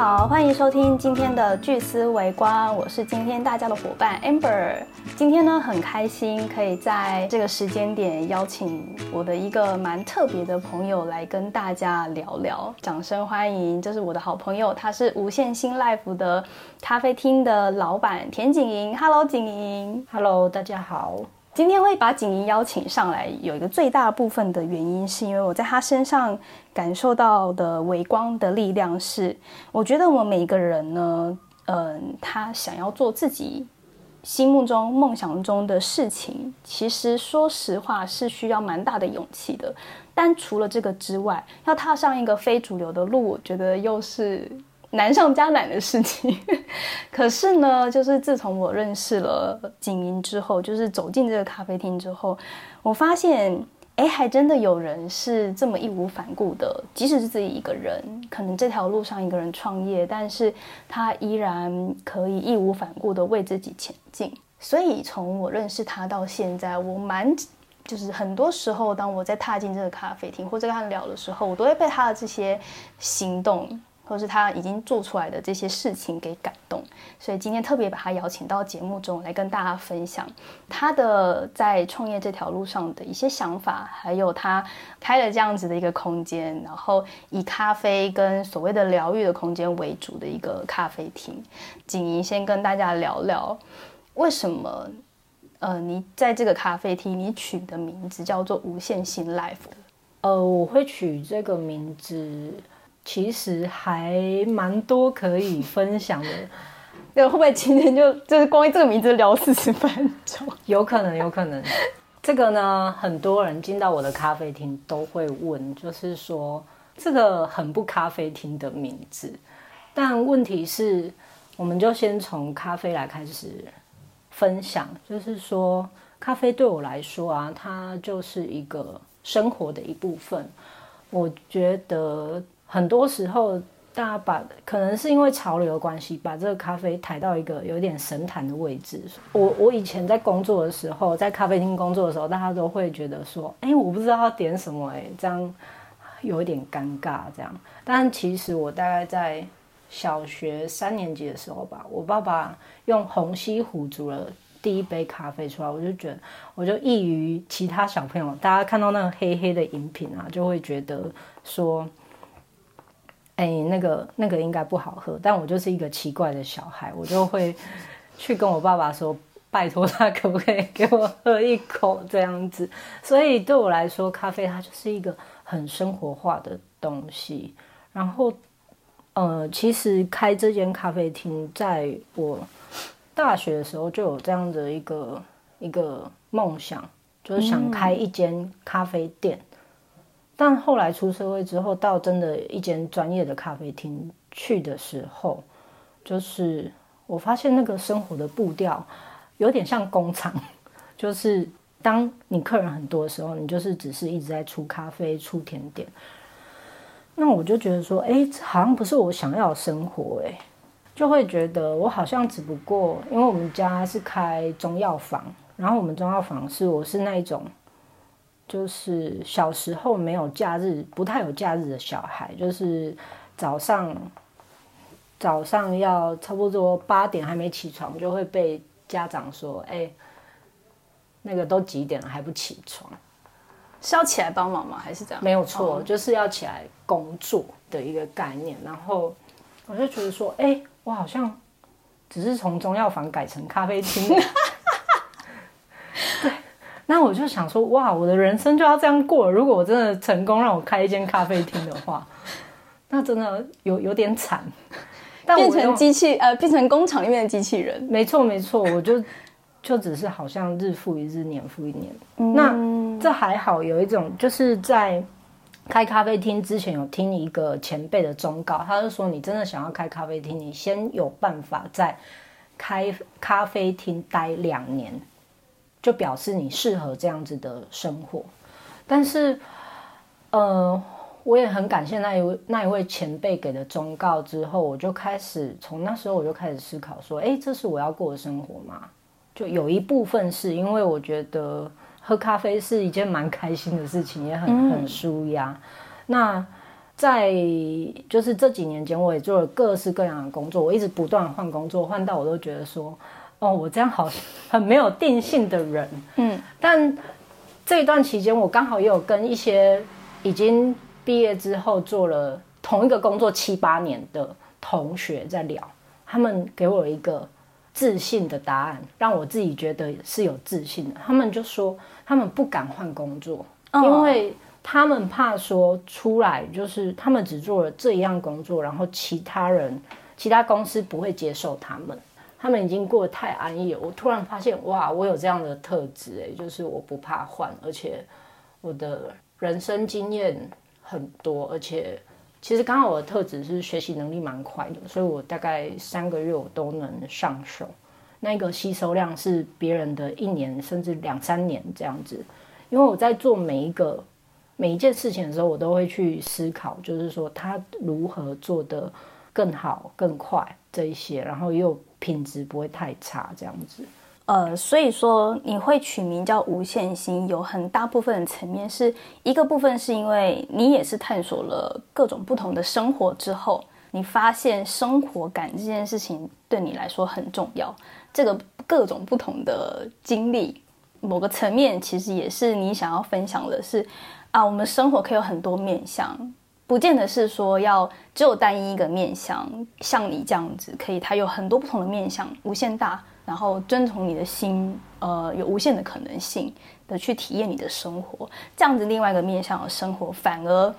好，欢迎收听今天的聚思微光，我是今天大家的伙伴 Amber。今天呢，很开心可以在这个时间点邀请我的一个蛮特别的朋友来跟大家聊聊。掌声欢迎，这是我的好朋友，他是无限新 Life 的咖啡厅的老板田景莹。Hello，景莹。Hello，大家好。今天会把景怡邀请上来，有一个最大部分的原因，是因为我在她身上感受到的微光的力量是，我觉得我们每个人呢，嗯，他想要做自己心目中梦想中的事情，其实说实话是需要蛮大的勇气的。但除了这个之外，要踏上一个非主流的路，我觉得又是难上加难的事情。可是呢，就是自从我认识了景莹之后，就是走进这个咖啡厅之后，我发现，哎，还真的有人是这么义无反顾的，即使是自己一个人，可能这条路上一个人创业，但是他依然可以义无反顾的为自己前进。所以从我认识他到现在，我蛮就是很多时候，当我在踏进这个咖啡厅或者跟他聊的时候，我都会被他的这些行动。或是他已经做出来的这些事情给感动，所以今天特别把他邀请到节目中来跟大家分享他的在创业这条路上的一些想法，还有他开了这样子的一个空间，然后以咖啡跟所谓的疗愈的空间为主的一个咖啡厅。景怡先跟大家聊聊为什么，呃，你在这个咖啡厅你取的名字叫做无限新 life。呃，我会取这个名字。其实还蛮多可以分享的，那，会不会今天就就是光这个名字聊四十分钟？有可能，有可能。这个呢，很多人进到我的咖啡厅都会问，就是说这个很不咖啡厅的名字。但问题是，我们就先从咖啡来开始分享，就是说咖啡对我来说啊，它就是一个生活的一部分。我觉得。很多时候，大家把可能是因为潮流的关系，把这个咖啡抬到一个有点神坛的位置。我我以前在工作的时候，在咖啡厅工作的时候，大家都会觉得说：“哎，我不知道要点什么，哎，这样有一点尴尬。”这样，但其实我大概在小学三年级的时候吧，我爸爸用红西湖煮了第一杯咖啡出来，我就觉得，我就异于其他小朋友，大家看到那个黑黑的饮品啊，就会觉得说。哎，那个那个应该不好喝，但我就是一个奇怪的小孩，我就会去跟我爸爸说，拜托他可不可以给我喝一口这样子。所以对我来说，咖啡它就是一个很生活化的东西。然后，呃，其实开这间咖啡厅，在我大学的时候就有这样的一个一个梦想，就是想开一间咖啡店。但后来出社会之后，到真的一间专业的咖啡厅去的时候，就是我发现那个生活的步调有点像工厂，就是当你客人很多的时候，你就是只是一直在出咖啡、出甜点。那我就觉得说，哎，好像不是我想要的生活，哎，就会觉得我好像只不过，因为我们家是开中药房，然后我们中药房是我是那一种。就是小时候没有假日，不太有假日的小孩，就是早上早上要差不多八点还没起床，就会被家长说：“哎，那个都几点了还不起床？是要起来帮忙吗？还是这样？”没有错，就是要起来工作的一个概念。然后我就觉得说：“哎，我好像只是从中药房改成咖啡厅。”对。那我就想说，哇，我的人生就要这样过了。如果我真的成功让我开一间咖啡厅的话，那真的有有点惨。变成机器呃，变成工厂里面的机器人。没错没错，我就就只是好像日复一日，年复一年。那这还好，有一种就是在开咖啡厅之前有听一个前辈的忠告，他就说，你真的想要开咖啡厅，你先有办法在开咖啡厅待两年。就表示你适合这样子的生活，但是，呃，我也很感谢那一位那一位前辈给的忠告。之后，我就开始从那时候我就开始思考说，哎，这是我要过的生活吗？就有一部分是因为我觉得喝咖啡是一件蛮开心的事情，也很很舒压。那在就是这几年间，我也做了各式各样的工作，我一直不断换工作，换到我都觉得说，哦，我这样好很没有定性的人，嗯，但这一段期间，我刚好也有跟一些已经毕业之后做了同一个工作七八年的同学在聊，他们给我一个自信的答案，让我自己觉得是有自信的。他们就说，他们不敢换工作，因为。他们怕说出来就是他们只做了这一样工作，然后其他人、其他公司不会接受他们。他们已经过得太安逸了。我突然发现，哇，我有这样的特质，诶，就是我不怕换，而且我的人生经验很多，而且其实刚好我的特质是学习能力蛮快的，所以我大概三个月我都能上手。那个吸收量是别人的一年甚至两三年这样子，因为我在做每一个。每一件事情的时候，我都会去思考，就是说他如何做得更好、更快这一些，然后又品质不会太差这样子。呃，所以说你会取名叫无限心，有很大部分的层面是一个部分，是因为你也是探索了各种不同的生活之后，你发现生活感这件事情对你来说很重要。这个各种不同的经历，某个层面其实也是你想要分享的是。啊，我们生活可以有很多面相，不见得是说要只有单一一个面相。像你这样子，可以它有很多不同的面相，无限大，然后遵从你的心，呃，有无限的可能性的去体验你的生活。这样子另外一个面相的生活，反而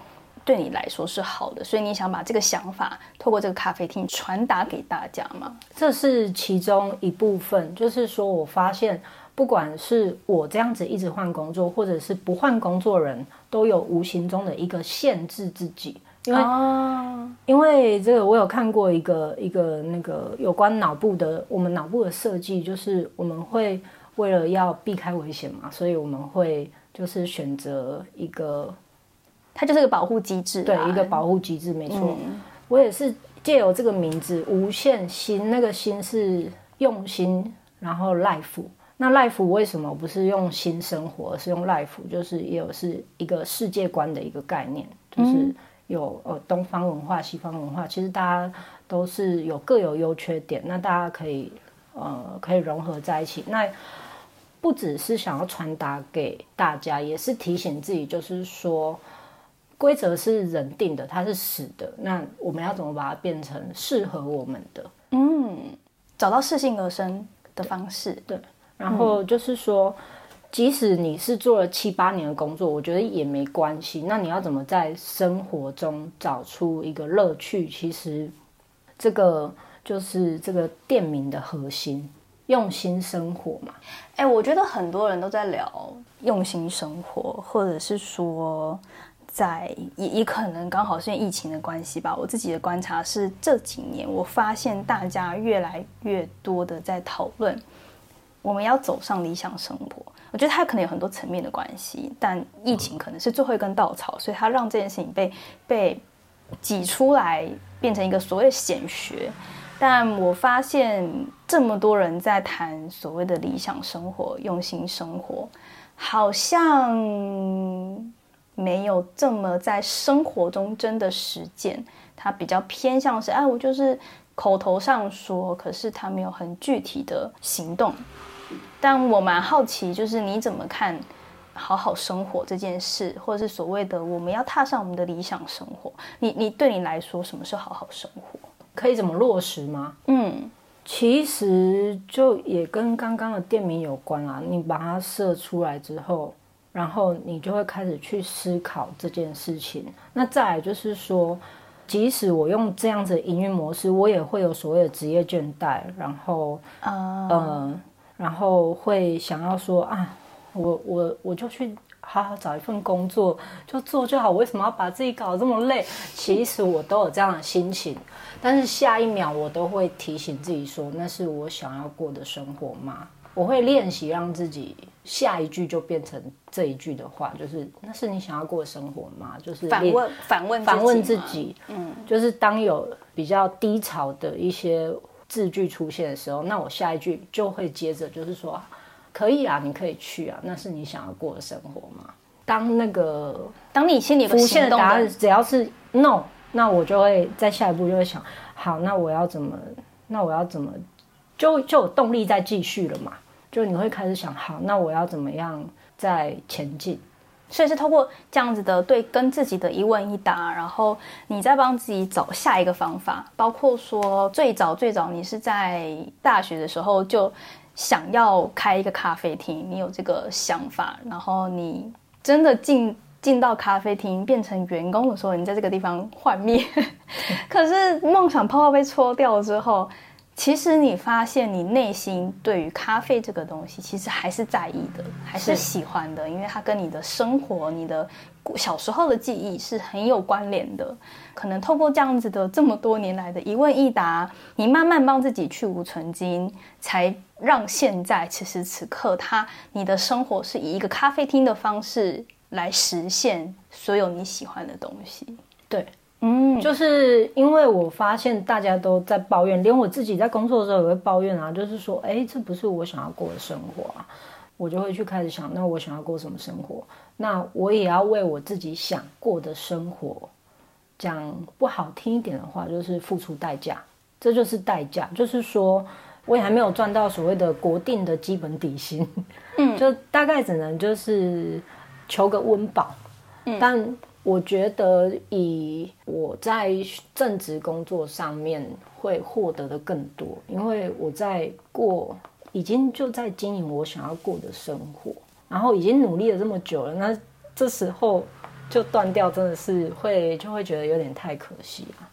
对你来说是好的。所以你想把这个想法透过这个咖啡厅传达给大家吗？这是其中一部分，就是说我发现。不管是我这样子一直换工作，或者是不换工作人，都有无形中的一个限制自己，因为因为这个我有看过一个一个那个有关脑部的，我们脑部的设计，就是我们会为了要避开危险嘛，所以我们会就是选择一个，它就是个保护机制，对，一个保护机制，没错。我也是借由这个名字“无限心”，那个心是用心，然后 life。那 life 为什么不是用新生活，而是用 life？就是也有是一个世界观的一个概念，就是有呃东方文化、西方文化，其实大家都是有各有优缺点，那大家可以呃可以融合在一起。那不只是想要传达给大家，也是提醒自己，就是说规则是人定的，它是死的，那我们要怎么把它变成适合我们的？嗯，找到适性而生的方式，对。然后就是说，即使你是做了七八年的工作，我觉得也没关系。那你要怎么在生活中找出一个乐趣？其实，这个就是这个店名的核心，用心生活嘛。哎，我觉得很多人都在聊用心生活，或者是说，在也也可能刚好是因为疫情的关系吧。我自己的观察是，这几年我发现大家越来越多的在讨论。我们要走上理想生活，我觉得它可能有很多层面的关系，但疫情可能是最后一根稻草，所以它让这件事情被被挤出来，变成一个所谓显学。但我发现这么多人在谈所谓的理想生活、用心生活，好像没有这么在生活中真的实践。它比较偏向是，哎，我就是口头上说，可是他没有很具体的行动。但我蛮好奇，就是你怎么看好好生活这件事，或者是所谓的我们要踏上我们的理想生活？你你对你来说，什么是好好生活？可以怎么落实吗？嗯，其实就也跟刚刚的店名有关啊。你把它设出来之后，然后你就会开始去思考这件事情。那再来就是说，即使我用这样子的营运模式，我也会有所谓的职业倦怠，然后，嗯。然后会想要说啊，我我我就去好好找一份工作，就做就好。为什么要把自己搞得这么累？其实我都有这样的心情，但是下一秒我都会提醒自己说，那是我想要过的生活吗？我会练习让自己下一句就变成这一句的话，就是那是你想要过的生活吗？就是反问反问反问自己，嗯，就是当有比较低潮的一些。字句出现的时候，那我下一句就会接着就是说，可以啊，你可以去啊，那是你想要过的生活吗？当那个当你心里浮现的答案只要是 no，那我就会在下一步就会想，好，那我要怎么，那我要怎么，就就有动力再继续了嘛。就你会开始想，好，那我要怎么样再前进？所以是透过这样子的对跟自己的一问一答，然后你再帮自己找下一个方法。包括说最早最早你是在大学的时候就想要开一个咖啡厅，你有这个想法，然后你真的进进到咖啡厅变成员工的时候，你在这个地方幻灭。可是梦想泡泡被戳掉之后。其实你发现，你内心对于咖啡这个东西，其实还是在意的，还是喜欢的，因为它跟你的生活、你的小时候的记忆是很有关联的。可能透过这样子的这么多年来的一问一答，你慢慢帮自己去无存金，才让现在此时此刻，它你的生活是以一个咖啡厅的方式来实现所有你喜欢的东西。对。嗯，就是因为我发现大家都在抱怨，连我自己在工作的时候也会抱怨啊，就是说，哎，这不是我想要过的生活啊，我就会去开始想，那我想要过什么生活？那我也要为我自己想过的生活，讲不好听一点的话，就是付出代价，这就是代价，就是说我也还没有赚到所谓的国定的基本底薪，嗯，就大概只能就是求个温饱，嗯，但。我觉得以我在正职工作上面会获得的更多，因为我在过已经就在经营我想要过的生活，然后已经努力了这么久了，那这时候就断掉，真的是会就会觉得有点太可惜了。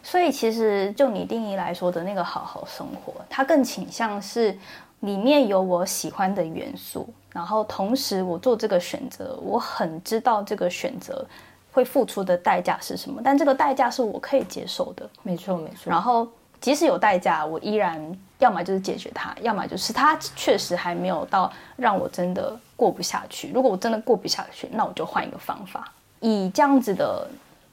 所以其实就你定义来说的那个好好生活，它更倾向是里面有我喜欢的元素。然后同时，我做这个选择，我很知道这个选择会付出的代价是什么，但这个代价是我可以接受的。没错，没错。然后即使有代价，我依然要么就是解决它，要么就是它确实还没有到让我真的过不下去。如果我真的过不下去，那我就换一个方法。以这样子的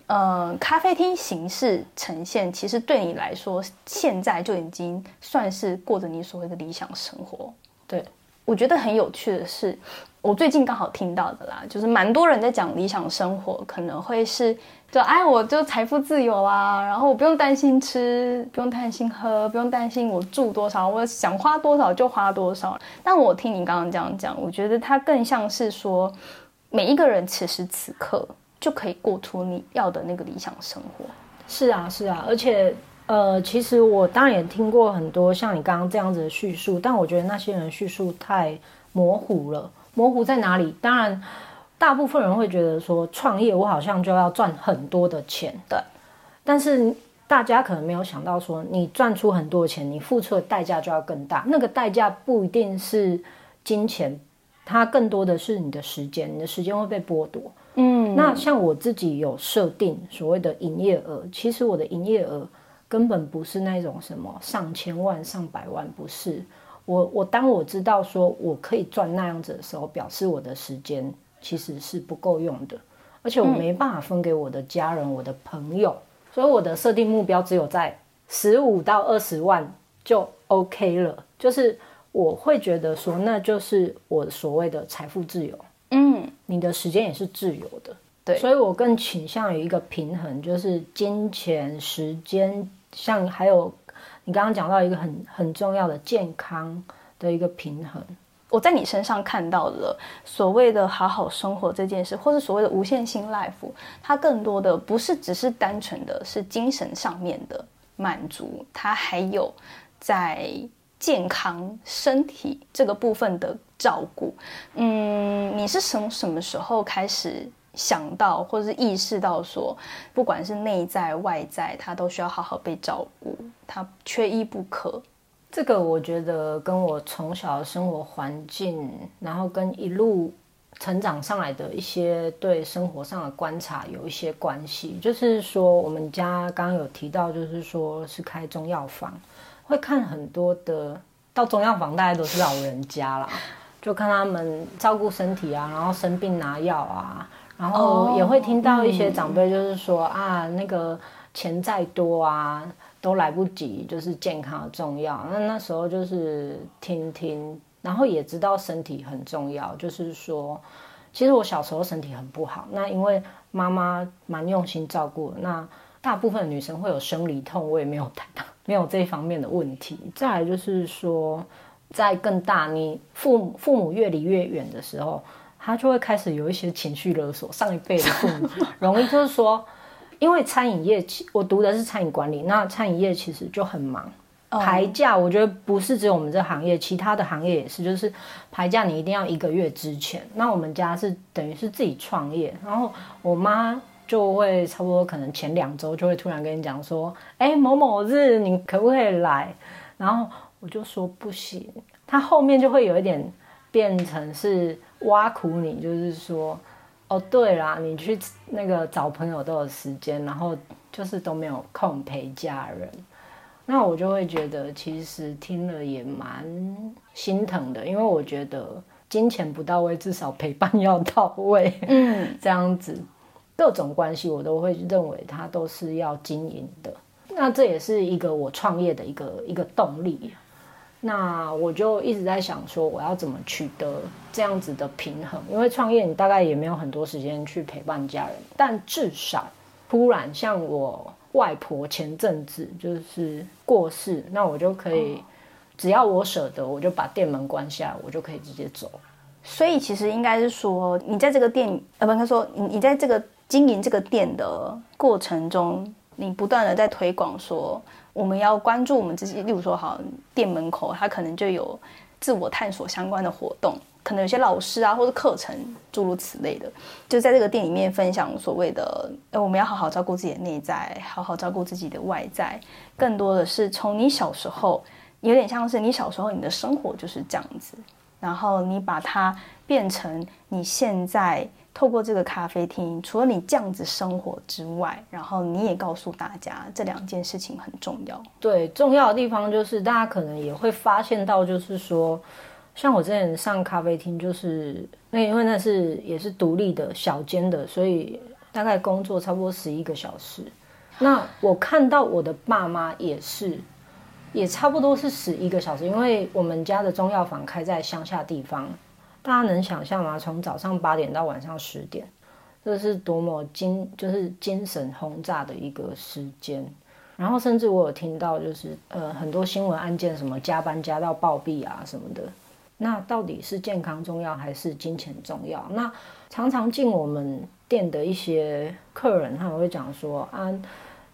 呃咖啡厅形式呈现，其实对你来说，现在就已经算是过着你所谓的理想生活。对。我觉得很有趣的是，我最近刚好听到的啦，就是蛮多人在讲理想生活，可能会是就哎，我就财富自由啊，然后我不用担心吃，不用担心喝，不用担心我住多少，我想花多少就花多少。但我听你刚刚这样讲，我觉得它更像是说，每一个人此时此刻就可以过出你要的那个理想生活。是啊，是啊，而且。呃，其实我当然也听过很多像你刚刚这样子的叙述，但我觉得那些人叙述太模糊了。模糊在哪里？当然，大部分人会觉得说创业我好像就要赚很多的钱，的。但是大家可能没有想到说，你赚出很多钱，你付出的代价就要更大。那个代价不一定是金钱，它更多的是你的时间，你的时间会被剥夺。嗯，那像我自己有设定所谓的营业额，其实我的营业额。根本不是那种什么上千万、上百万，不是我。我当我知道说我可以赚那样子的时候，表示我的时间其实是不够用的，而且我没办法分给我的家人、我的朋友，所以我的设定目标只有在十五到二十万就 OK 了。就是我会觉得说，那就是我所谓的财富自由。嗯，你的时间也是自由的，对，所以我更倾向于一个平衡，就是金钱、时间。像还有你刚刚讲到一个很很重要的健康的一个平衡，我在你身上看到了所谓的好好生活这件事，或是所谓的无限性 life，它更多的不是只是单纯的是精神上面的满足，它还有在健康身体这个部分的照顾。嗯，你是从什么时候开始？想到或是意识到说，不管是内在外在，他都需要好好被照顾，他缺一不可。这个我觉得跟我从小的生活环境，然后跟一路成长上来的一些对生活上的观察有一些关系。就是说，我们家刚刚有提到，就是说是开中药房，会看很多的到中药房，大家都是老人家啦，就看他们照顾身体啊，然后生病拿药啊。然后也会听到一些长辈就是说啊，那个钱再多啊，都来不及，就是健康重要。那那时候就是听听，然后也知道身体很重要，就是说其实我小时候身体很不好，那因为妈妈蛮用心照顾，那大部分女生会有生理痛，我也没有太大 没有这一方面的问题。再来就是说，在更大，你父父母越离越远的时候，他就会开始有一些情绪勒索。上一辈的父母 容易就是说，因为餐饮业，我读的是餐饮管理，那餐饮业其实就很忙。排假，我觉得不是只有我们这行业，其他的行业也是，就是排假你一定要一个月之前。那我们家是等于是自己创业，然后我妈就会差不多可能前两周就会突然跟你讲说，哎，某某日你可不可以来？然后我就说不行。他后面就会有一点变成是挖苦你，就是说，哦对啦，你去那个找朋友都有时间，然后就是都没有空陪家人。那我就会觉得，其实听了也蛮心疼的，因为我觉得金钱不到位，至少陪伴要到位。嗯，这样子各种关系，我都会认为它都是要经营的。那这也是一个我创业的一个一个动力。那我就一直在想说，我要怎么取得这样子的平衡？因为创业你大概也没有很多时间去陪伴家人，但至少突然像我。外婆前阵子就是过世，那我就可以，只要我舍得，我就把店门关下，我就可以直接走。所以其实应该是说，你在这个店，呃，不，他说你你在这个经营这个店的过程中，你不断的在推广说，我们要关注我们自己。例如说，好，店门口它可能就有自我探索相关的活动。可能有些老师啊，或者课程诸如此类的，就在这个店里面分享所谓的，呃，我们要好好照顾自己的内在，好好照顾自己的外在。更多的是从你小时候，有点像是你小时候你的生活就是这样子，然后你把它变成你现在透过这个咖啡厅，除了你这样子生活之外，然后你也告诉大家这两件事情很重要。对，重要的地方就是大家可能也会发现到，就是说。像我之前上咖啡厅，就是那因为那是也是独立的小间的，所以大概工作差不多十一个小时。那我看到我的爸妈也是，也差不多是十一个小时，因为我们家的中药房开在乡下地方，大家能想象吗？从早上八点到晚上十点，这是多么精就是精神轰炸的一个时间。然后甚至我有听到，就是呃很多新闻案件，什么加班加到暴毙啊什么的。那到底是健康重要还是金钱重要？那常常进我们店的一些客人，他们会讲说：啊，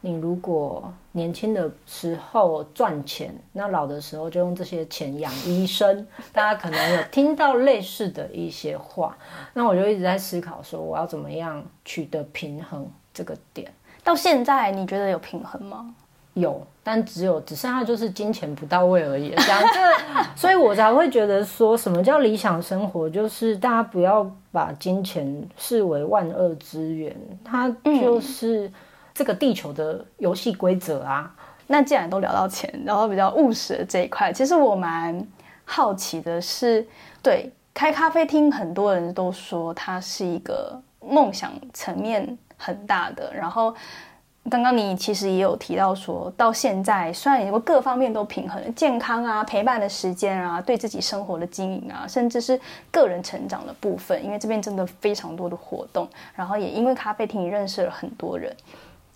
你如果年轻的时候赚钱，那老的时候就用这些钱养医生。大家可能有听到类似的一些话，那我就一直在思考说，我要怎么样取得平衡这个点？到现在你觉得有平衡吗？有，但只有只剩下就是金钱不到位而已。这样，这所以我才会觉得说什么叫理想生活，就是大家不要把金钱视为万恶之源，它就是这个地球的游戏规则啊。那既然都聊到钱，然后比较务实的这一块，其实我蛮好奇的是，对开咖啡厅，很多人都说它是一个梦想层面很大的，然后。刚刚你其实也有提到，说到现在虽然有各方面都平衡，健康啊、陪伴的时间啊、对自己生活的经营啊，甚至是个人成长的部分，因为这边真的非常多的活动，然后也因为咖啡厅认识了很多人，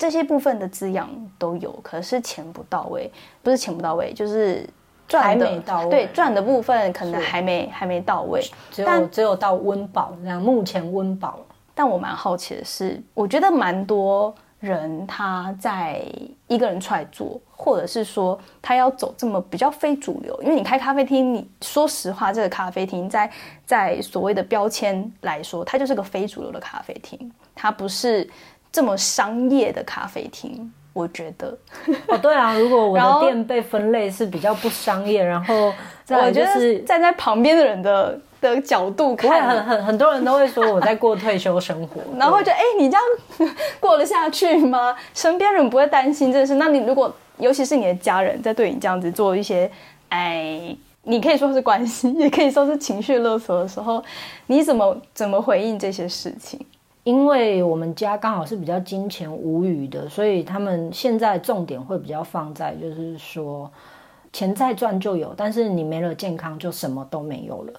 这些部分的滋养都有，可是钱不到位，不是钱不到位，就是赚的到位，对赚的部分可能还没还没到位，只有只有到温饱这样，目前温饱。但我蛮好奇的是，我觉得蛮多。人他在一个人出来做，或者是说他要走这么比较非主流，因为你开咖啡厅，你说实话，这个咖啡厅在在所谓的标签来说，它就是个非主流的咖啡厅，它不是这么商业的咖啡厅。我觉得哦，对啊，如果我的店被分类是比较不商业，然后我觉得站在旁边的人的。的角度看，很很很多人都会说我在过退休生活，然后就哎，你这样过得下去吗？身边人不会担心这事？那你如果，尤其是你的家人，在对你这样子做一些，哎，你可以说是关心，也可以说是情绪勒索的时候，你怎么怎么回应这些事情？因为我们家刚好是比较金钱无余的，所以他们现在重点会比较放在，就是说钱再赚就有，但是你没了健康，就什么都没有了。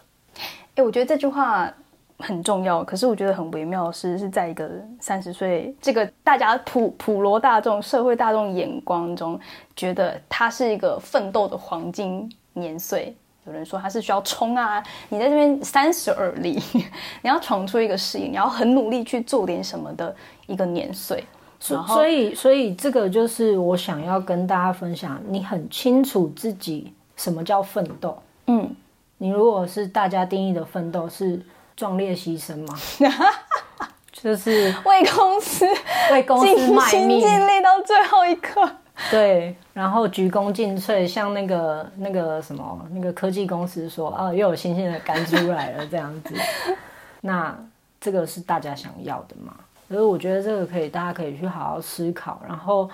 哎，我觉得这句话很重要。可是我觉得很微妙的是，是在一个三十岁这个大家普普罗大众、社会大众眼光中，觉得它是一个奋斗的黄金年岁。有人说他是需要冲啊，你在这边三十而立，你要闯出一个事业，你要很努力去做点什么的一个年岁。所以，所以这个就是我想要跟大家分享，你很清楚自己什么叫奋斗。嗯，你如果是大家定义的奋斗是壮烈牺牲吗？就是为公司为公司卖命，尽力到最后一刻。对，然后鞠躬尽瘁，像那个那个什么那个科技公司说啊，又有新鲜的肝出来了这样子。那这个是大家想要的吗？所以我觉得这个可以，大家可以去好好思考。然后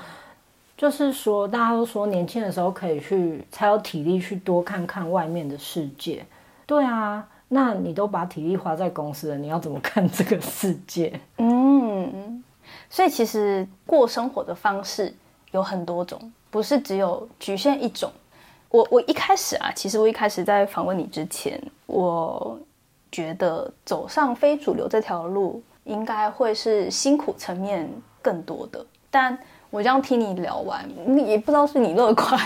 就是说，大家都说年轻的时候可以去，才有体力去多看看外面的世界。对啊，那你都把体力花在公司了，你要怎么看这个世界？嗯，所以其实过生活的方式有很多种，不是只有局限一种。我我一开始啊，其实我一开始在访问你之前，我觉得走上非主流这条路。应该会是辛苦层面更多的，但我这样听你聊完，也不知道是你乐观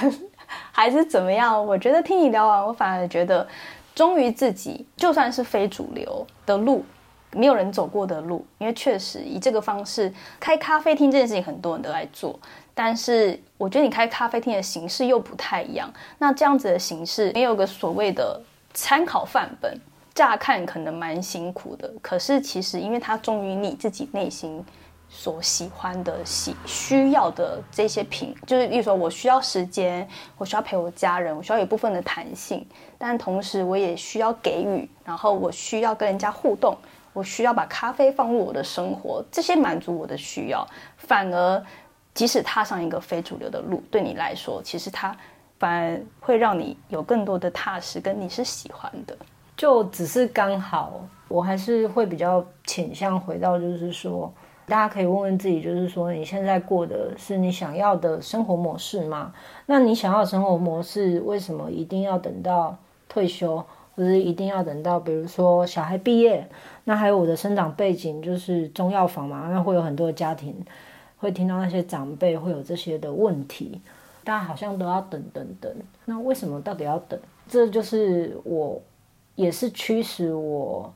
还是怎么样。我觉得听你聊完，我反而觉得，忠于自己，就算是非主流的路，没有人走过的路，因为确实以这个方式开咖啡厅这件事情，很多人都在做，但是我觉得你开咖啡厅的形式又不太一样。那这样子的形式，没有个所谓的参考范本。乍看可能蛮辛苦的，可是其实因为它忠于你自己内心所喜欢的、喜需要的这些品，就是例如说我需要时间，我需要陪我家人，我需要有部分的弹性，但同时我也需要给予，然后我需要跟人家互动，我需要把咖啡放入我的生活，这些满足我的需要，反而即使踏上一个非主流的路，对你来说，其实它反而会让你有更多的踏实，跟你是喜欢的。就只是刚好，我还是会比较倾向回到，就是说，大家可以问问自己，就是说，你现在过的是你想要的生活模式吗？那你想要的生活模式，为什么一定要等到退休，或者一定要等到，比如说小孩毕业？那还有我的生长背景就是中药房嘛，那会有很多家庭会听到那些长辈会有这些的问题，大家好像都要等等等。那为什么到底要等？这就是我。也是驱使我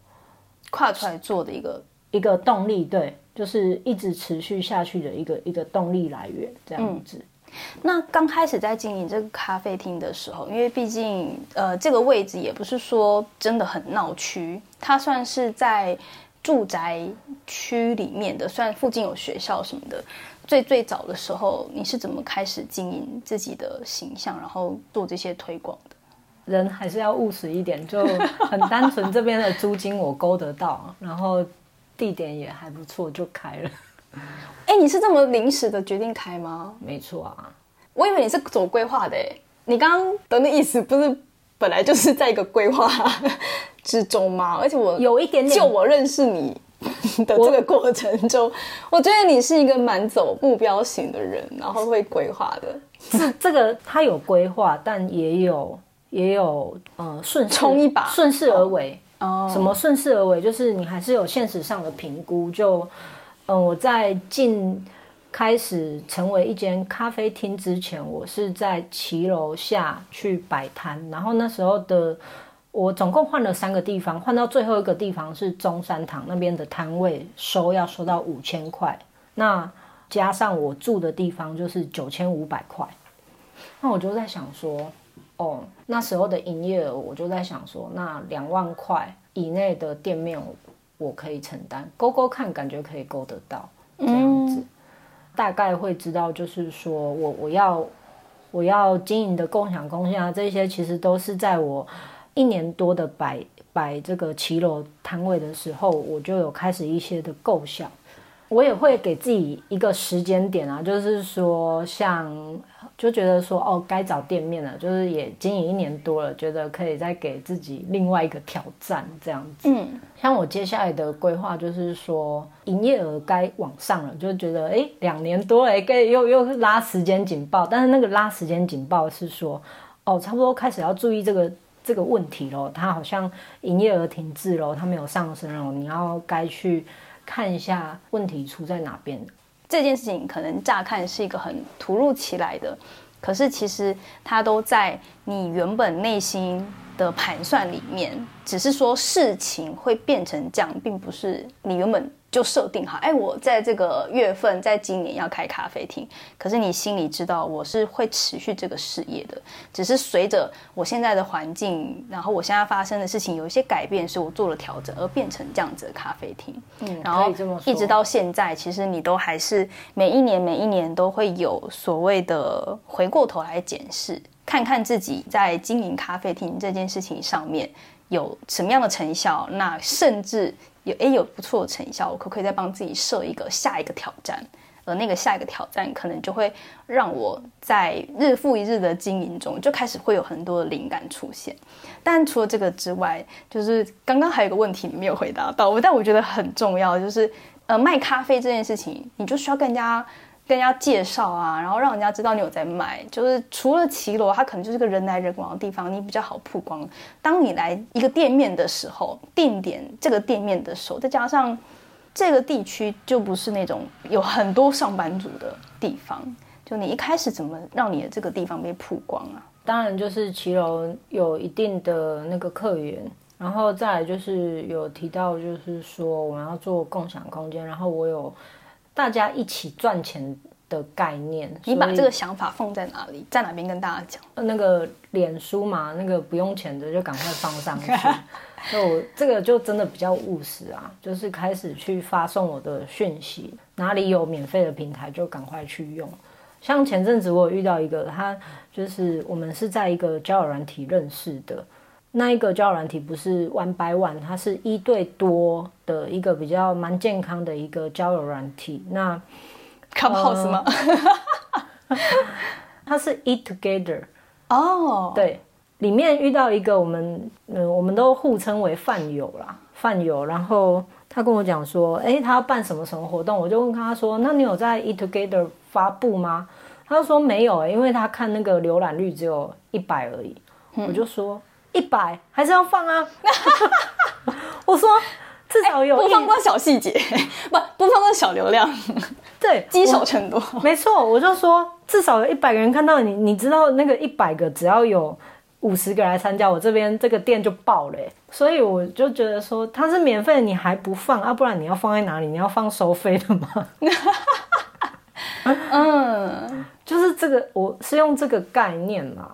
跨出来做的一个一个动力，对，就是一直持续下去的一个一个动力来源，这样子。那刚开始在经营这个咖啡厅的时候，因为毕竟呃这个位置也不是说真的很闹区，它算是在住宅区里面的，虽然附近有学校什么的。最最早的时候，你是怎么开始经营自己的形象，然后做这些推广的？人还是要务实一点，就很单纯。这边的租金我勾得到，然后地点也还不错，就开了。哎，你是这么临时的决定开吗？没错啊，我以为你是走规划的。哎，你刚刚的那意思不是本来就是在一个规划 之中嘛？而且我有一点点，就我认识你的这个过程中，我觉得你是一个蛮走目标型的人，然后会规划的。这这个他有规划，但也有。也有呃顺冲一把顺势而为哦，什么顺势而为？就是你还是有现实上的评估。就嗯，我在进开始成为一间咖啡厅之前，我是在骑楼下去摆摊。然后那时候的我总共换了三个地方，换到最后一个地方是中山堂那边的摊位，收要收到五千块。那加上我住的地方就是九千五百块。那我就在想说。哦，那时候的营业额，我就在想说，那两万块以内的店面，我可以承担，勾勾看，感觉可以勾得到，这样子，大概会知道，就是说我我要我要经营的共享空间啊，这些其实都是在我一年多的摆摆这个骑楼摊位的时候，我就有开始一些的构想，我也会给自己一个时间点啊，就是说像。就觉得说哦，该找店面了，就是也经营一年多了，觉得可以再给自己另外一个挑战这样子。嗯，像我接下来的规划就是说，营业额该往上了，就觉得哎，两年多了，该又又拉时间警报。但是那个拉时间警报是说，哦，差不多开始要注意这个这个问题咯，它好像营业额停滞咯，它没有上升喽，你要该去看一下问题出在哪边。这件事情可能乍看是一个很突如其来的，可是其实它都在你原本内心的盘算里面，只是说事情会变成这样，并不是你原本。就设定好，哎，我在这个月份，在今年要开咖啡厅。可是你心里知道，我是会持续这个事业的，只是随着我现在的环境，然后我现在发生的事情有一些改变，是我做了调整，而变成这样子的咖啡厅。嗯，然后一直到现在，其实你都还是每一年每一年都会有所谓的回过头来检视，看看自己在经营咖啡厅这件事情上面有什么样的成效，那甚至。有诶，有不错的成效，我可不可以再帮自己设一个下一个挑战？而那个下一个挑战，可能就会让我在日复一日的经营中，就开始会有很多的灵感出现。但除了这个之外，就是刚刚还有一个问题你没有回答到，但我觉得很重要，就是呃，卖咖啡这件事情，你就需要更加。跟人家介绍啊，然后让人家知道你有在卖。就是除了骑楼，它可能就是个人来人往的地方，你比较好曝光。当你来一个店面的时候，定点这个店面的时候，再加上这个地区就不是那种有很多上班族的地方，就你一开始怎么让你的这个地方被曝光啊？当然就是骑楼有一定的那个客源，然后再来就是有提到，就是说我们要做共享空间，然后我有。大家一起赚钱的概念，你把这个想法放在哪里，在哪边跟大家讲？那个脸书嘛，那个不用钱的就赶快放上去。就这个就真的比较务实啊，就是开始去发送我的讯息，哪里有免费的平台就赶快去用。像前阵子我有遇到一个，他就是我们是在一个交友软体认识的。那一个交友软体不是 one by one，它是一对多的一个比较蛮健康的一个交友软体。那 Clubhouse 吗？它是 eat together 哦，对，里面遇到一个我们，嗯，我们都互称为饭友啦，饭友。然后他跟我讲说，哎，他要办什么什么活动，我就问他说，那你有在 eat together 发布吗？他就说没有，哎，因为他看那个浏览率只有一百而已。我就说。一百还是要放啊！我说至少有不放过小细节，不不放过小流量，对，积少成多。没错，我就说至少有一百个人看到你，你知道那个一百个只要有五十个来参加，我这边这个店就爆了。所以我就觉得说它是免费，你还不放啊？不然你要放在哪里？你要放收费的吗？嗯，就是这个，我是用这个概念嘛。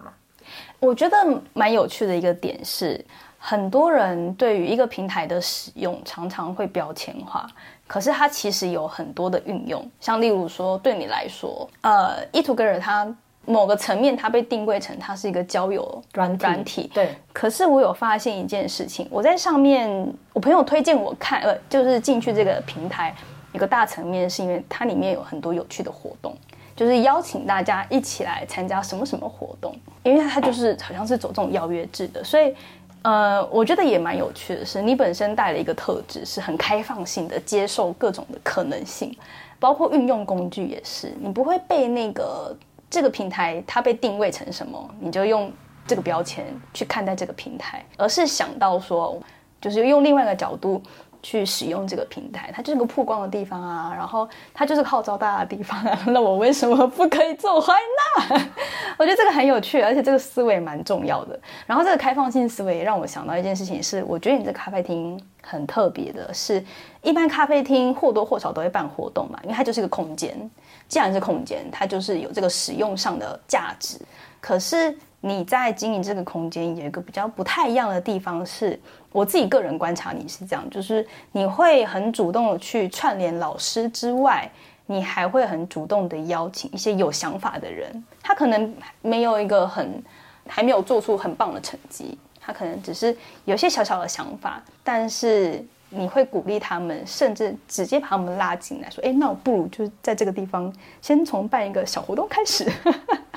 我觉得蛮有趣的一个点是，很多人对于一个平台的使用常常会标签化，可是它其实有很多的运用。像例如说，对你来说，呃，Etogether 它某个层面它被定位成它是一个交友软软体，对。可是我有发现一件事情，我在上面，我朋友推荐我看，呃，就是进去这个平台，一个大层面是因为它里面有很多有趣的活动。就是邀请大家一起来参加什么什么活动，因为它就是好像是走这种邀约制的，所以，呃，我觉得也蛮有趣的是，你本身带了一个特质，是很开放性的，接受各种的可能性，包括运用工具也是，你不会被那个这个平台它被定位成什么，你就用这个标签去看待这个平台，而是想到说，就是用另外一个角度。去使用这个平台，它就是个曝光的地方啊，然后它就是号召大家的地方啊。那我为什么不可以做坏呢？我觉得这个很有趣，而且这个思维蛮重要的。然后这个开放性思维让我想到一件事情，是我觉得你这咖啡厅很特别的，是一般咖啡厅或多或少都会办活动嘛，因为它就是一个空间。既然是空间，它就是有这个使用上的价值。可是你在经营这个空间，有一个比较不太一样的地方是。我自己个人观察你是这样，就是你会很主动的去串联老师之外，你还会很主动的邀请一些有想法的人。他可能没有一个很还没有做出很棒的成绩，他可能只是有些小小的想法，但是你会鼓励他们，甚至直接把他们拉进来，说：“哎，那我不如就在这个地方先从办一个小活动开始。”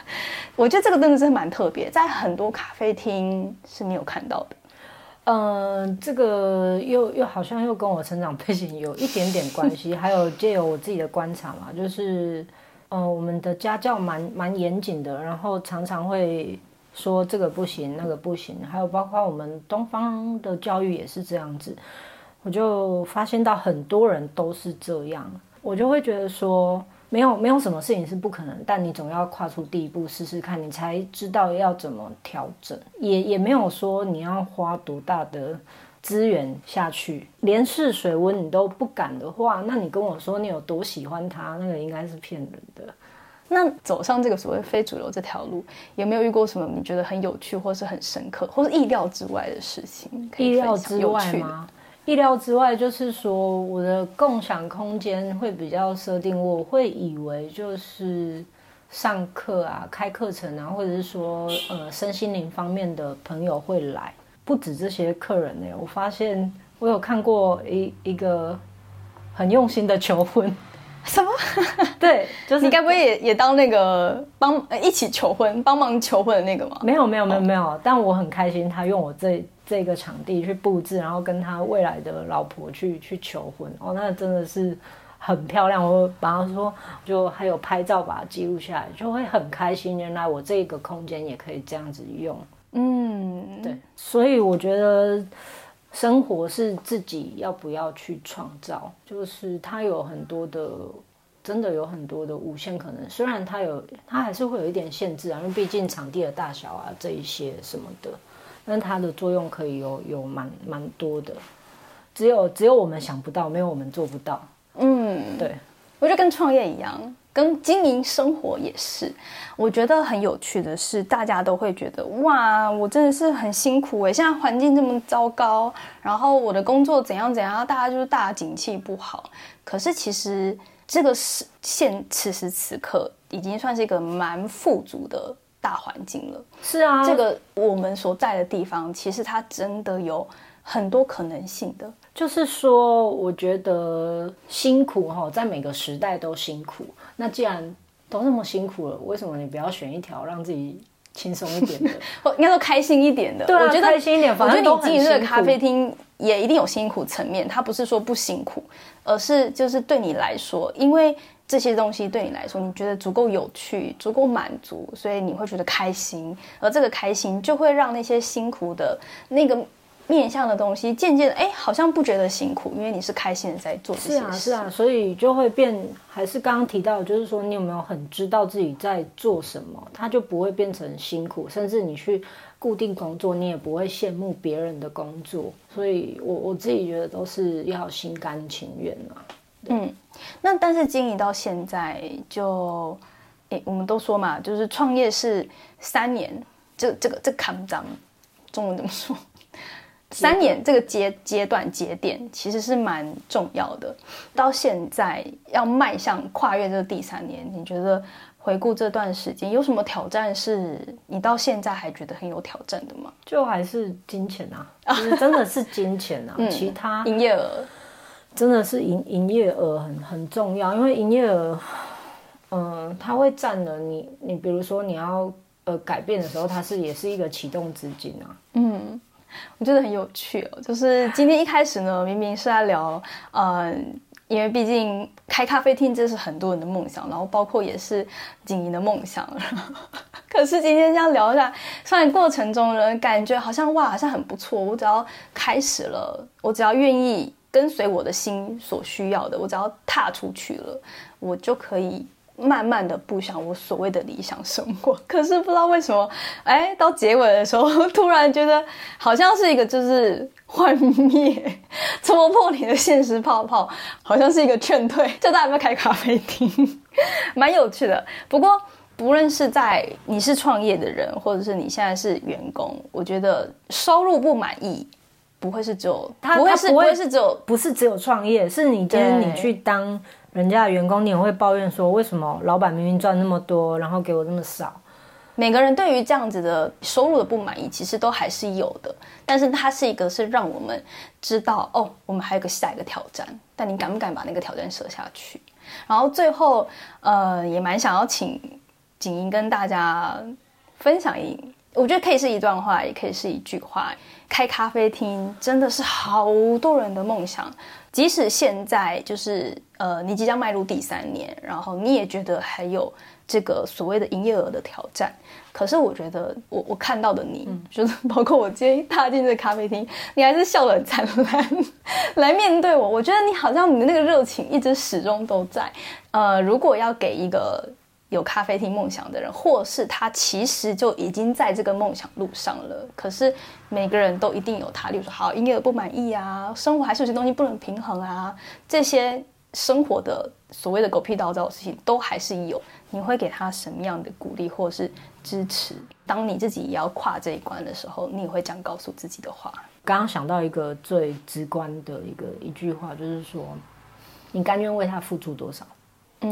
我觉得这个真的是蛮特别，在很多咖啡厅是没有看到的。嗯，这个又又好像又跟我成长背景有一点点关系，还有借由我自己的观察嘛，就是，嗯，我们的家教蛮蛮严谨的，然后常常会说这个不行，那个不行，还有包括我们东方的教育也是这样子，我就发现到很多人都是这样，我就会觉得说，没有没有什么事情是不可能，但你总要跨出第一步试试看，你才知道要怎么调整，也也没有说你要花多大的资源下去，连试水温你都不敢的话，那你跟我说你有多喜欢他，那个应该是骗人的。那走上这个所谓非主流这条路，有没有遇过什么你觉得很有趣，或是很深刻，或是意料之外的事情？意料之外吗？意料之外就是说，我的共享空间会比较设定，我会以为就是上课啊、开课程啊，或者是说呃身心灵方面的朋友会来，不止这些客人呢。我发现我有看过一一个很用心的求婚。什么？对，就是你该不会也也当那个帮一起求婚、帮忙求婚的那个吗？没有，没有，没有，没有。但我很开心，他用我这这个场地去布置，然后跟他未来的老婆去去求婚。哦，那真的是很漂亮。我把他说，就还有拍照把它记录下来，就会很开心。原来我这个空间也可以这样子用。嗯，对。所以我觉得。生活是自己要不要去创造，就是它有很多的，真的有很多的无限可能。虽然它有，它还是会有一点限制啊，因为毕竟场地的大小啊，这一些什么的，但它的作用可以有有蛮蛮多的。只有只有我们想不到，没有我们做不到。嗯，对，我觉得跟创业一样。跟经营生活也是，我觉得很有趣的是，大家都会觉得哇，我真的是很辛苦诶，现在环境这么糟糕，然后我的工作怎样怎样，大家就是大景气不好。可是其实这个是现此时此刻已经算是一个蛮富足的大环境了。是啊，这个我们所在的地方，其实它真的有很多可能性的。就是说，我觉得辛苦哈，在每个时代都辛苦。那既然都那么辛苦了，为什么你不要选一条让自己轻松一点的，或 应该说开心一点的？对啊，开心一点。反正你进这个咖啡厅也一定有辛苦层面，它不是说不辛苦，而是就是对你来说，因为这些东西对你来说，你觉得足够有趣、足够满足，所以你会觉得开心，而这个开心就会让那些辛苦的那个。面向的东西，渐渐的，哎，好像不觉得辛苦，因为你是开心的在做这些事。是啊，是啊，所以就会变，还是刚刚提到，就是说你有没有很知道自己在做什么，它就不会变成辛苦，甚至你去固定工作，你也不会羡慕别人的工作。所以我我自己觉得都是要心甘情愿啊。嗯，那但是经营到现在，就，诶，我们都说嘛，就是创业是三年，这这个这坎章，中文怎么说？三年这个阶阶段节点其实是蛮重要的。到现在要迈向跨越这个第三年，你觉得回顾这段时间有什么挑战是你到现在还觉得很有挑战的吗？就还是金钱啊，真的是金钱啊。其他营业额真的是营营业额很很重要，因为营业额，嗯，它会占了你你比如说你要呃改变的时候，它是也是一个启动资金啊。嗯。我觉得很有趣哦，就是今天一开始呢，明明是在聊，嗯，因为毕竟开咖啡厅这是很多人的梦想，然后包括也是经营的梦想。可是今天这样聊一下，虽然过程中呢，感觉好像哇，好像很不错。我只要开始了，我只要愿意跟随我的心所需要的，我只要踏出去了，我就可以。慢慢的步向我所谓的理想生活，可是不知道为什么，哎，到结尾的时候，突然觉得好像是一个就是幻灭，戳破你的现实泡泡，好像是一个劝退，叫大家不要开咖啡厅，蛮有趣的。不过，不论是在你是创业的人，或者是你现在是员工，我觉得收入不满意，不会是只有他，不会是不会是只有不是只有创业，是你今天你去当。人家的员工，你也会抱怨说，为什么老板明明赚那么多，然后给我那么少？每个人对于这样子的收入的不满意，其实都还是有的。但是它是一个是让我们知道，哦，我们还有个下一个挑战。但你敢不敢把那个挑战设下去？然后最后，呃，也蛮想要请景英跟大家分享一，我觉得可以是一段话，也可以是一句话。开咖啡厅真的是好多人的梦想。即使现在就是呃，你即将迈入第三年，然后你也觉得还有这个所谓的营业额的挑战。可是我觉得，我我看到的你，就是包括我今天踏进这咖啡厅，你还是笑得很灿烂来面对我。我觉得你好像你的那个热情一直始终都在。呃，如果要给一个有咖啡厅梦想的人，或是他其实就已经在这个梦想路上了，可是每个人都一定有他，例如说好营业额不满意啊，生活还是有些东西不能平衡啊，这些生活的所谓的狗屁叨叨的事情都还是有。你会给他什么样的鼓励或是支持？当你自己也要跨这一关的时候，你也会这样告诉自己的话。刚刚想到一个最直观的一个一句话，就是说，你甘愿为他付出多少？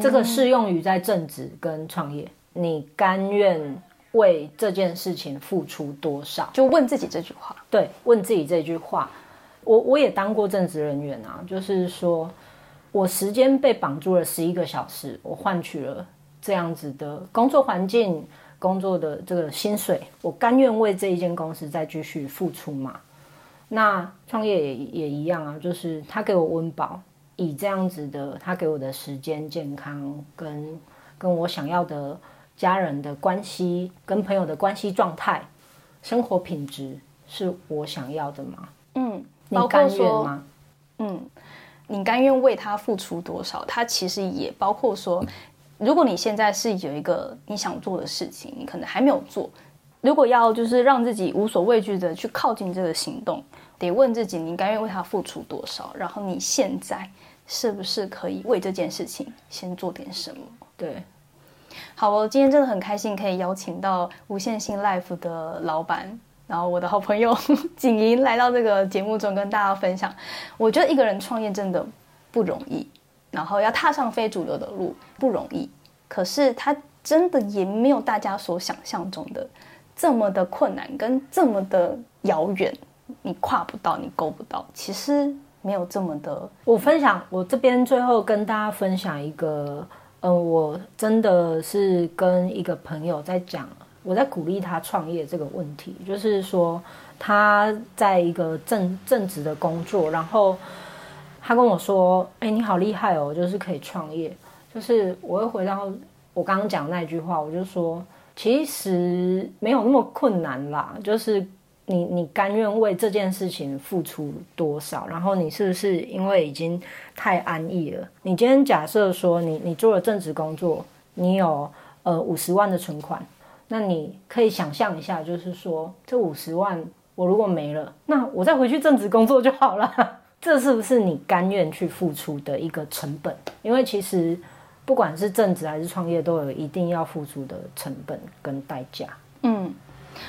这个适用于在正职跟创业。你甘愿为这件事情付出多少？就问自己这句话。对，问自己这句话。我我也当过正职人员啊，就是说我时间被绑住了十一个小时，我换取了。这样子的工作环境、工作的这个薪水，我甘愿为这一间公司再继续付出嘛？那创业也也一样啊，就是他给我温饱，以这样子的，他给我的时间、健康跟跟我想要的家人的关系、跟朋友的关系状态、生活品质，是我想要的吗？嗯，你甘愿吗？嗯，你甘愿为他付出多少？他其实也包括说。如果你现在是有一个你想做的事情，你可能还没有做。如果要就是让自己无所畏惧的去靠近这个行动，得问自己你甘愿为他付出多少，然后你现在是不是可以为这件事情先做点什么？对，好，我今天真的很开心可以邀请到无限性 Life 的老板，然后我的好朋友 景莹来到这个节目中跟大家分享。我觉得一个人创业真的不容易。然后要踏上非主流的路不容易，可是他真的也没有大家所想象中的这么的困难跟这么的遥远，你跨不到，你够不到，其实没有这么的。我分享，我这边最后跟大家分享一个，嗯，我真的是跟一个朋友在讲，我在鼓励他创业这个问题，就是说他在一个正正职的工作，然后。他跟我说：“哎，你好厉害哦，就是可以创业。就是我又回到我刚刚讲那句话，我就说，其实没有那么困难啦。就是你，你甘愿为这件事情付出多少？然后你是不是因为已经太安逸了？你今天假设说，你你做了正职工作，你有呃五十万的存款，那你可以想象一下，就是说这五十万我如果没了，那我再回去正职工作就好了。”这是不是你甘愿去付出的一个成本？因为其实不管是正职还是创业，都有一定要付出的成本跟代价。嗯，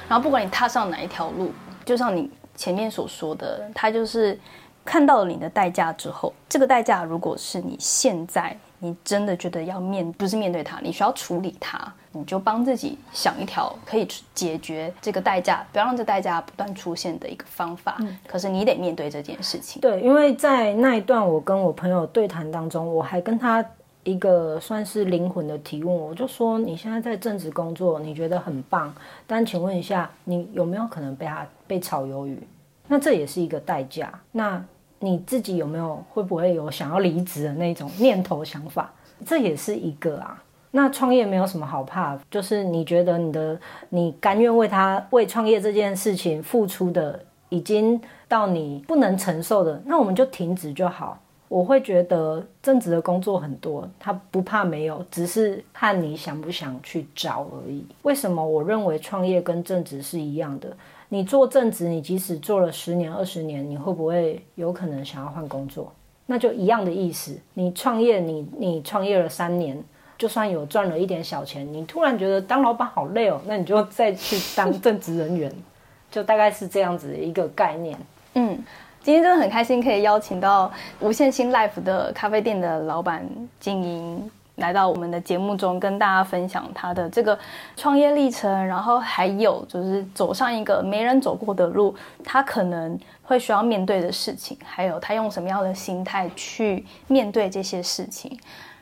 然后不管你踏上哪一条路，就像你前面所说的，他就是看到了你的代价之后，这个代价如果是你现在。你真的觉得要面不是面对它，你需要处理它，你就帮自己想一条可以解决这个代价，不要让这代价不断出现的一个方法。可是你得面对这件事情。对，因为在那一段我跟我朋友对谈当中，我还跟他一个算是灵魂的提问，我就说你现在在正职工作，你觉得很棒，但请问一下，你有没有可能被他被炒鱿鱼？那这也是一个代价。那你自己有没有会不会有想要离职的那种念头想法？这也是一个啊。那创业没有什么好怕，就是你觉得你的你甘愿为他为创业这件事情付出的已经到你不能承受的，那我们就停止就好。我会觉得正职的工作很多，他不怕没有，只是看你想不想去找而已。为什么我认为创业跟正职是一样的？你做正职，你即使做了十年、二十年，你会不会有可能想要换工作？那就一样的意思。你创业，你你创业了三年，就算有赚了一点小钱，你突然觉得当老板好累哦，那你就再去当正职人员，就大概是这样子一个概念。嗯，今天真的很开心，可以邀请到无限新 life 的咖啡店的老板经营。来到我们的节目中，跟大家分享他的这个创业历程，然后还有就是走上一个没人走过的路，他可能会需要面对的事情，还有他用什么样的心态去面对这些事情。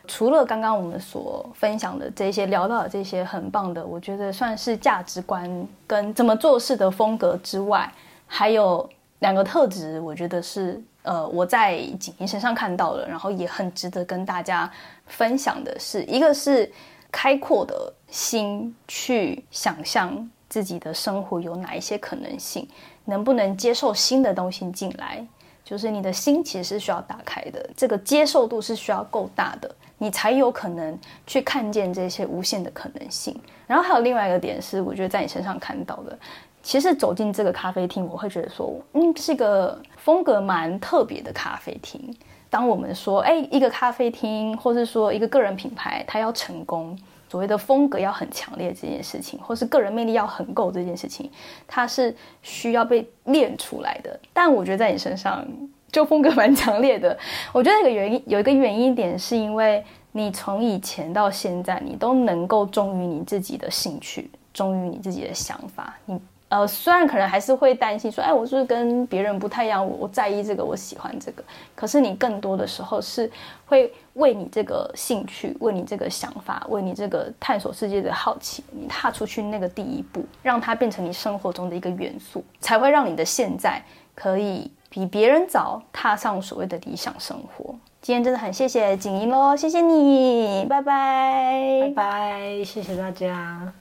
除了刚刚我们所分享的这些，聊到的这些很棒的，我觉得算是价值观跟怎么做事的风格之外，还有两个特质，我觉得是。呃，我在景怡身上看到了，然后也很值得跟大家分享的是，一个是开阔的心去想象自己的生活有哪一些可能性，能不能接受新的东西进来？就是你的心其实是需要打开的，这个接受度是需要够大的，你才有可能去看见这些无限的可能性。然后还有另外一个点是，我觉得在你身上看到的，其实走进这个咖啡厅，我会觉得说，嗯，是一个风格蛮特别的咖啡厅。当我们说，哎，一个咖啡厅，或是说一个个人品牌，它要成功。所谓的风格要很强烈这件事情，或是个人魅力要很够这件事情，它是需要被练出来的。但我觉得在你身上就风格蛮强烈的。我觉得一个原因有一个原因点，是因为你从以前到现在，你都能够忠于你自己的兴趣，忠于你自己的想法。你。呃，虽然可能还是会担心说，哎，我是不是跟别人不太一样？我我在意这个，我喜欢这个。可是你更多的时候是会为你这个兴趣，为你这个想法，为你这个探索世界的好奇，你踏出去那个第一步，让它变成你生活中的一个元素，才会让你的现在可以比别人早踏上所谓的理想生活。今天真的很谢谢锦怡喽，谢谢你，拜拜，拜拜，谢谢大家。